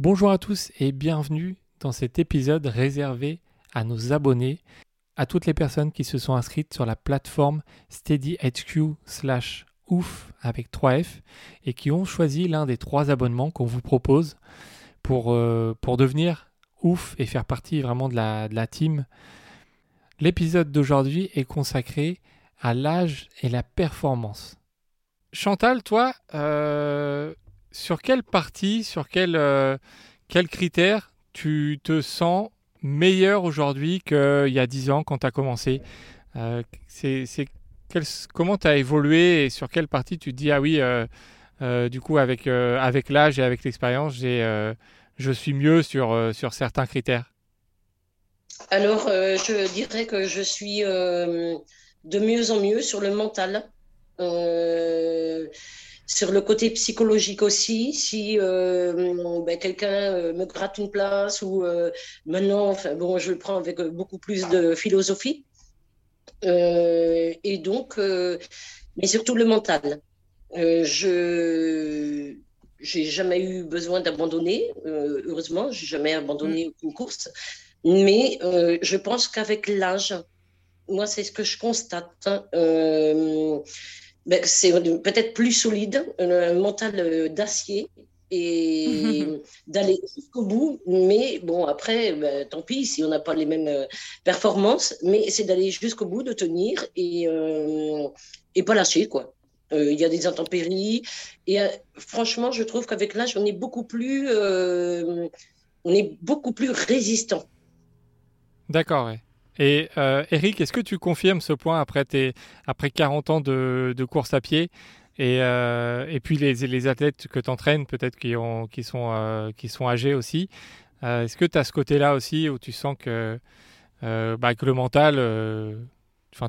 Bonjour à tous et bienvenue dans cet épisode réservé à nos abonnés, à toutes les personnes qui se sont inscrites sur la plateforme SteadyHQ slash ouf avec 3F et qui ont choisi l'un des trois abonnements qu'on vous propose pour, euh, devenir ouf et faire partie vraiment de la, de la team. L'épisode d'aujourd'hui est consacré à l'âge et la performance. Chantal, toi, euh, sur quelle partie, sur quel, euh, quel critère tu te sens meilleur aujourd'hui qu'il y a 10 ans quand tu as commencé? Euh, Comment tu as évolué et sur quelle partie tu te dis, ah oui, euh, du coup, avec, avec l'âge et avec l'expérience, je suis mieux sur, sur certains critères? Alors, je dirais que je suis de mieux en mieux sur le mental. Sur le côté psychologique aussi, si euh, ben, quelqu'un euh, me gratte une place ou euh, maintenant, enfin, bon, je le prends avec beaucoup plus de philosophie. et donc, mais surtout le mental. je j'ai jamais eu besoin d'abandonner, heureusement, j'ai jamais abandonné mm. aucune course. Mais je pense qu'avec l'âge, moi, c'est ce que je constate. Hein, c'est peut-être plus solide, un mental euh, d'acier et d'aller jusqu'au bout. Mais bon, après, ben, tant pis si on n'a pas les mêmes euh, performances, mais c'est d'aller jusqu'au bout, de tenir et, euh, et pas lâcher, quoi. Il y a des intempéries. Et franchement, je trouve qu'avec l'âge, on est beaucoup plus, on est beaucoup plus résistant. D'accord, ouais. Et euh, Eric, est-ce que tu confirmes ce point après, tes, après 40 ans de, course à pied et, euh, et puis les, les athlètes que tu entraînes, peut-être qui, ont, qui, sont, euh, qui sont âgés aussi, est-ce que tu as ce côté-là aussi où tu sens que, bah, que le mental,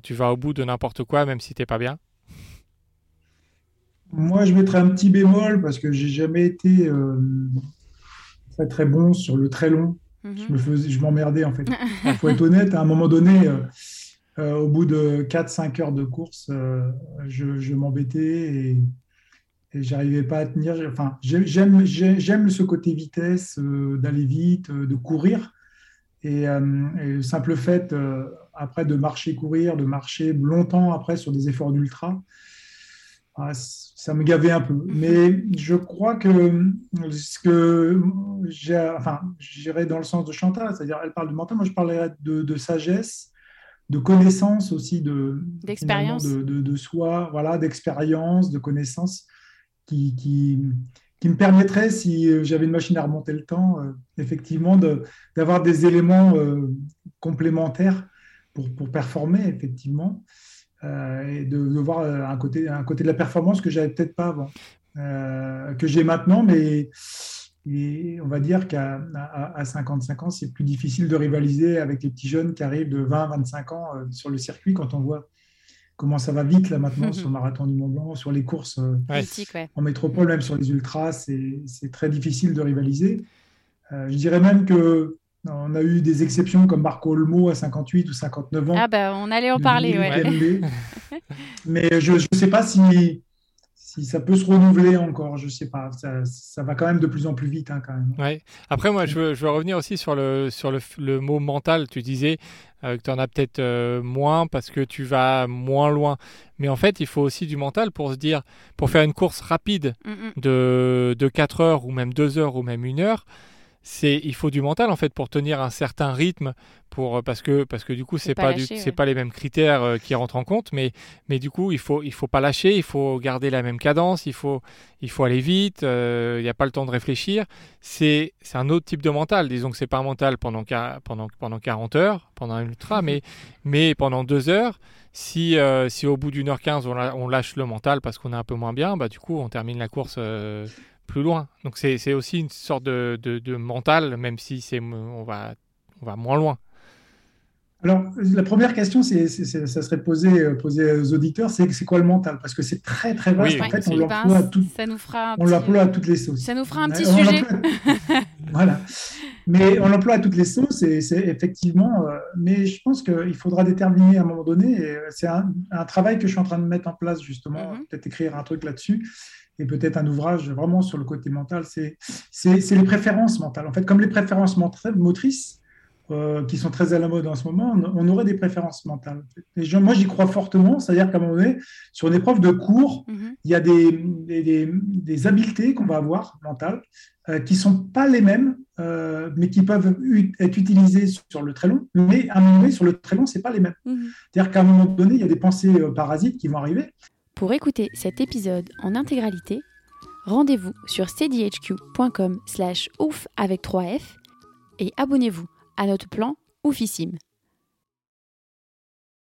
tu vas au bout de n'importe quoi même si tu n'es pas bien? Moi, je mettrais un petit bémol parce que j'ai jamais été très très bon sur le très long. Je me faisais, je m'emmerdais en fait. Il faut être honnête, à un moment donné, euh, euh, au bout de 4-5 heures de course, euh, je, m'embêtais et, et j'arrivais pas à tenir. Enfin, j'aime, j'aime ce côté vitesse, d'aller vite, de courir. Et, le simple fait, après, de marcher, courir, de marcher longtemps après sur des efforts d'ultra, ah, ça me gavait un peu. Mais je crois que ce que j'ai, enfin, j'irais dans le sens de Chantal, c'est-à-dire elle parle de mental, moi je parlerais de, sagesse, de connaissance aussi, de d'expérience, de, de, soi, voilà, d'expérience, de connaissance qui, qui, qui, me permettrait, si j'avais une machine à remonter le temps, euh, effectivement, d'avoir des éléments euh, complémentaires pour, pour performer, effectivement. Euh, et de, voir euh, un côté, un côté de la performance que j'avais peut-être pas avant, euh, que j'ai maintenant, mais on va dire qu'à à, 55 ans, c'est plus difficile de rivaliser avec les petits jeunes qui arrivent de 20 25 ans sur le circuit quand on voit comment ça va vite là maintenant sur le marathon du Mont Blanc, sur les courses en métropole, même sur les ultras, c'est très difficile de rivaliser. je dirais même que on a eu des exceptions comme Marco Olmo à 58 ou 59 ans. Ah ben, on allait en parler, ouais. Mais je ne sais pas si, si ça peut se renouveler encore, je ne sais pas. Ça, va quand même de plus en plus vite, hein, quand même. Ouais. Après, moi, je veux, revenir aussi sur le, sur le, mot mental. Tu disais euh, que tu en as peut-être euh, moins parce que tu vas moins loin. Mais en fait, il faut aussi du mental pour se dire, pour faire une course rapide mm, mm. de, de 4 heures ou même 2 heures ou même 1 heure, c'est il faut du mental en fait pour tenir un certain rythme pour parce que parce que du coup c'est pas, pas pas les mêmes critères euh, qui rentrent en compte mais mais du coup il faut il faut pas lâcher il faut garder la même cadence il faut il faut aller vite euh, il n'y a pas le temps de réfléchir. C'est c'est un autre type de mental. Disons que c'est pas un mental pendant pendant pendant 40 heures pendant un ultra mais mais pendant deux heures si, euh, si au bout d'une heure quinze on, on, lâche le mental parce qu'on est un peu moins bien, bah du coup on termine la course plus loin. Donc c'est aussi une sorte de, de, mental, même si c'est on va, on va moins loin. Alors, la première question, c'est, ça serait posé, euh, posé aux auditeurs, c'est c'est quoi le mental? Parce que c'est très très vaste. en fait, on l'emploie à, tout, on l'emploie à toutes les sauces. Ça nous fera un petit sujet. voilà. Mais on l'emploie à toutes les sauces et c'est effectivement. Euh, mais je pense qu'il faudra déterminer à un moment donné. C'est un, un, travail que je suis en train de mettre en place justement, mm-hmm. peut-être écrire un truc là-dessus et peut-être un ouvrage vraiment sur le côté mental, c'est les préférences mentales. En fait, comme les préférences motrices, euh, qui sont très à la mode en ce moment, on, aurait des préférences mentales. moi, j'y crois fortement, c'est-à-dire qu'à un moment donné, sur une épreuve de cours, mhm. il y a des, des, des, habiletés qu'on va avoir mentales euh, qui ne sont pas les mêmes, euh, mais qui peuvent être utilisées sur le très long, mais à un moment donné, sur le très long, ce n'est pas les mêmes. Mhm. C'est-à-dire qu'à un moment donné, il y a des pensées parasites qui vont arriver. Pour écouter cet épisode en intégralité, rendez-vous sur steadyhq.com slash ouf avec 3F et abonnez-vous à notre plan oufissime.